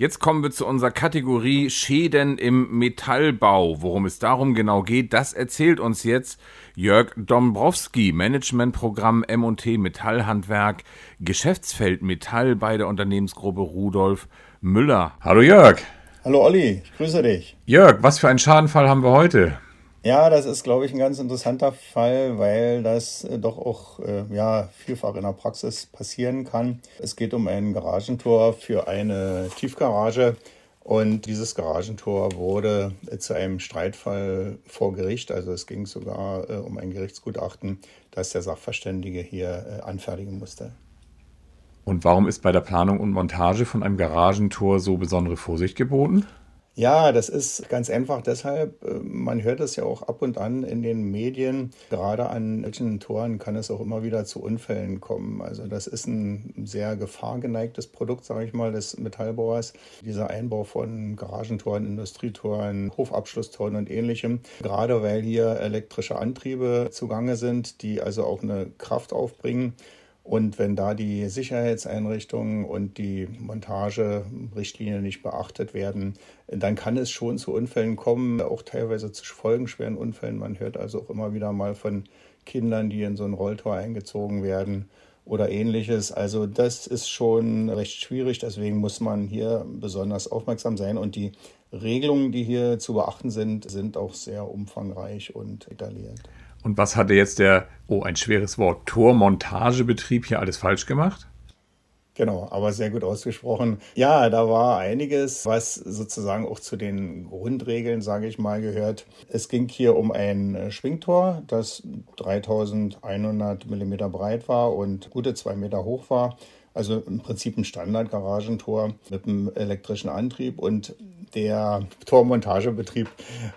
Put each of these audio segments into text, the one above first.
Jetzt kommen wir zu unserer Kategorie Schäden im Metallbau. Worum es darum genau geht, das erzählt uns jetzt Jörg Dombrowski, Managementprogramm M&T Metallhandwerk, Geschäftsfeld Metall bei der Unternehmensgruppe Rudolf Müller. Hallo Jörg. Hallo Olli, ich grüße dich. Jörg, was für einen Schadenfall haben wir heute? Ja, das ist, glaube ich, ein ganz interessanter Fall, weil das äh, doch auch äh, ja, vielfach in der Praxis passieren kann. Es geht um ein Garagentor für eine Tiefgarage. Und dieses Garagentor wurde äh, zu einem Streitfall vor Gericht. Also es ging sogar äh, um ein Gerichtsgutachten, das der Sachverständige hier äh, anfertigen musste. Und warum ist bei der Planung und Montage von einem Garagentor so besondere Vorsicht geboten? Ja, das ist ganz einfach deshalb, äh, man hört es ja auch ab und an in den Medien, gerade an solchen Toren kann es auch immer wieder zu Unfällen kommen. Also das ist ein sehr gefahrgeneigtes Produkt, sage ich mal, des Metallbauers. Dieser Einbau von Garagentoren, Industrietoren, Hofabschlusstoren und ähnlichem. Gerade weil hier elektrische Antriebe zugange sind, die also auch eine Kraft aufbringen. Und wenn da die Sicherheitseinrichtungen und die Montage-Richtlinien nicht beachtet werden, dann kann es schon zu Unfällen kommen, auch teilweise zu folgenschweren Unfällen. Man hört also auch immer wieder mal von Kindern, die in so ein Rolltor eingezogen werden oder ähnliches. Also das ist schon recht schwierig, deswegen muss man hier besonders aufmerksam sein und die Regelungen, die hier zu beachten sind, sind auch sehr umfangreich und detailliert. Und was hatte jetzt der, oh, ein schweres Wort, Tormontagebetrieb hier alles falsch gemacht? Genau, aber sehr gut ausgesprochen. Ja, da war einiges, was sozusagen auch zu den Grundregeln, sage ich mal, gehört. Es ging hier um ein äh, Schwingtor, das 3100 Millimeter breit war und gute zwei Meter hoch war. Also im Prinzip ein Standard-Garagentor mit einem elektrischen Antrieb und der Tormontagebetrieb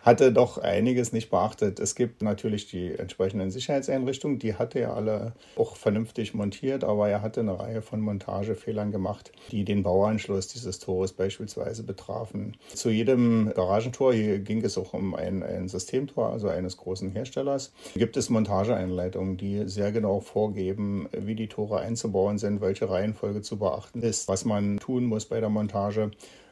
hatte doch einiges nicht beachtet. Es gibt natürlich die entsprechenden Sicherheitseinrichtungen, die hatte er alle auch vernünftig montiert, aber er hatte eine Reihe von Montagefehlern gemacht, die den Bauanschluss dieses Tores beispielsweise betrafen. Zu jedem Garagentor, hier ging es auch um ein, ein Systemtor, also eines großen Herstellers, gibt es Montageeinleitungen, die sehr genau vorgeben, wie die Tore einzubauen sind, welche Reihenfolge zu beachten ist, was man tun muss bei der Montage.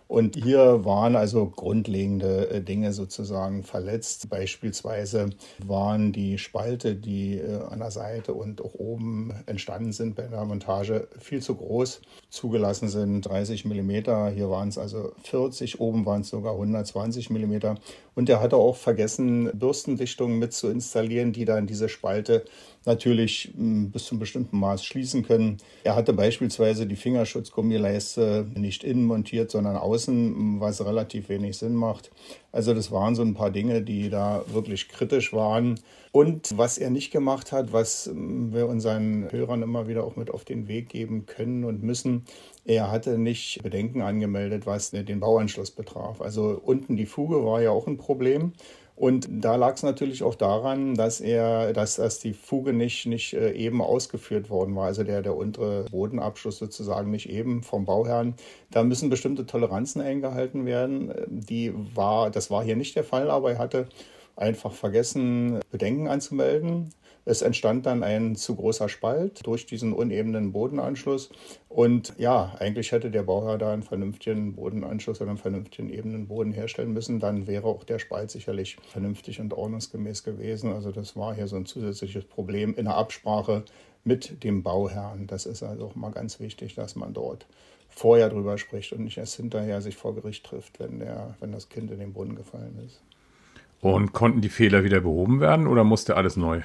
Und hier waren also grundlegende äh, Dinge sozusagen verletzt. Beispielsweise waren die Spalte, die äh, an der Seite und auch oben entstanden sind bei der Montage, viel zu groß. Zugelassen sind 30 Millimeter. Hier waren es also 40, oben waren es sogar 120 Millimeter. Und er hatte auch vergessen, Bürstendichtungen mit zu installieren, die dann diese Spalte natürlich hm, bis zum bestimmten Maß schließen können. Er hatte beispielsweise die Fingerschutzgummileiste nicht innen montiert, sondern außen, hm, was relativ wenig Sinn macht. Also das waren so ein paar Dinge, die da wirklich kritisch waren. Und was er nicht gemacht hat, was hm, wir unseren Hörern immer wieder auch mit auf den Weg geben können und müssen, er hatte nicht Bedenken angemeldet, was den Bauanschluss betraf. Also unten die Fuge war ja auch ein Problem. Und da lag es natürlich auch daran, dass er, dass, dass die Fuge nicht, nicht äh, eben ausgeführt worden war, also der, der untere Bodenabschluss sozusagen nicht eben vom Bauherrn. Da müssen bestimmte Toleranzen eingehalten werden. Die war, das war hier nicht der Fall, aber er hatte einfach vergessen, Bedenken anzumelden. Es entstand dann ein zu großer Spalt durch diesen unebenen Bodenanschluss. Und ja, eigentlich hätte der Bauherr da einen vernünftigen Bodenanschluss oder einen vernünftigen ebenen Boden herstellen müssen. Dann wäre auch der Spalt sicherlich vernünftig und ordnungsgemäß gewesen. Also das war hier so ein zusätzliches Problem in der Absprache mit dem Bauherrn. Das ist also auch mal ganz wichtig, dass man dort vorher drüber spricht und nicht erst hinterher sich vor Gericht trifft, wenn, der, wenn das Kind in den Brunnen gefallen ist. Und konnten die Fehler wieder behoben werden oder musste alles neu?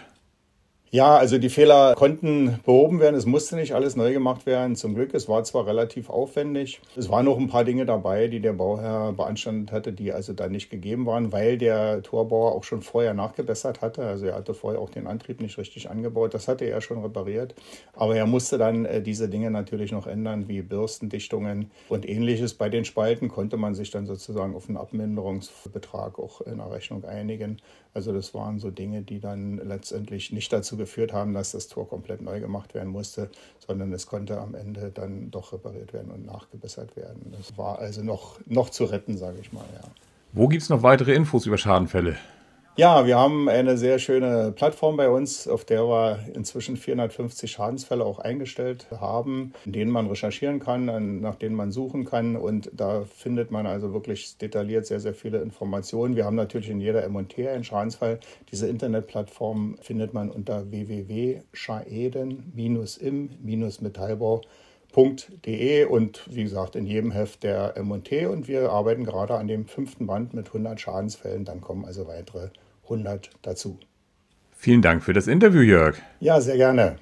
Ja, also die Fehler konnten behoben werden. Es musste nicht alles neu gemacht werden. Zum Glück, es war zwar relativ aufwendig. Es waren noch ein paar Dinge dabei, die der Bauherr beanstandet hatte, die also dann nicht gegeben waren, weil der Torbauer auch schon vorher nachgebessert hatte. Also er hatte vorher auch den Antrieb nicht richtig angebaut. Das hatte er schon repariert. Aber er musste dann äh, diese Dinge natürlich noch ändern, wie Bürstendichtungen und ähnliches. Bei den Spalten konnte man sich dann sozusagen auf einen Abminderungsbetrag auch in der Rechnung einigen. Also das waren so Dinge, die dann letztendlich nicht dazu geführt haben, dass das Tor komplett neu gemacht werden musste, sondern es konnte am Ende dann doch repariert werden und nachgebessert werden. Das war also noch, noch zu retten, sage ich mal. Ja. Wo gibt es noch weitere Infos über Schadenfälle? Ja, wir haben eine sehr schöne Plattform bei uns, auf der wir inzwischen 450 Schadensfälle auch eingestellt haben, in denen man recherchieren kann, nach denen man suchen kann. Und da findet man also wirklich detailliert sehr, sehr viele Informationen. Wir haben natürlich in jeder M&T einen Schadensfall. Diese Internetplattform findet man unter www.schaeden-im-metallbau.de und wie gesagt in jedem Heft der M&T und wir arbeiten gerade an dem fünften Band mit 100 Schadensfällen. Dann kommen also weitere 100 dazu. Vielen Dank für das Interview, Jörg. Ja, sehr gerne.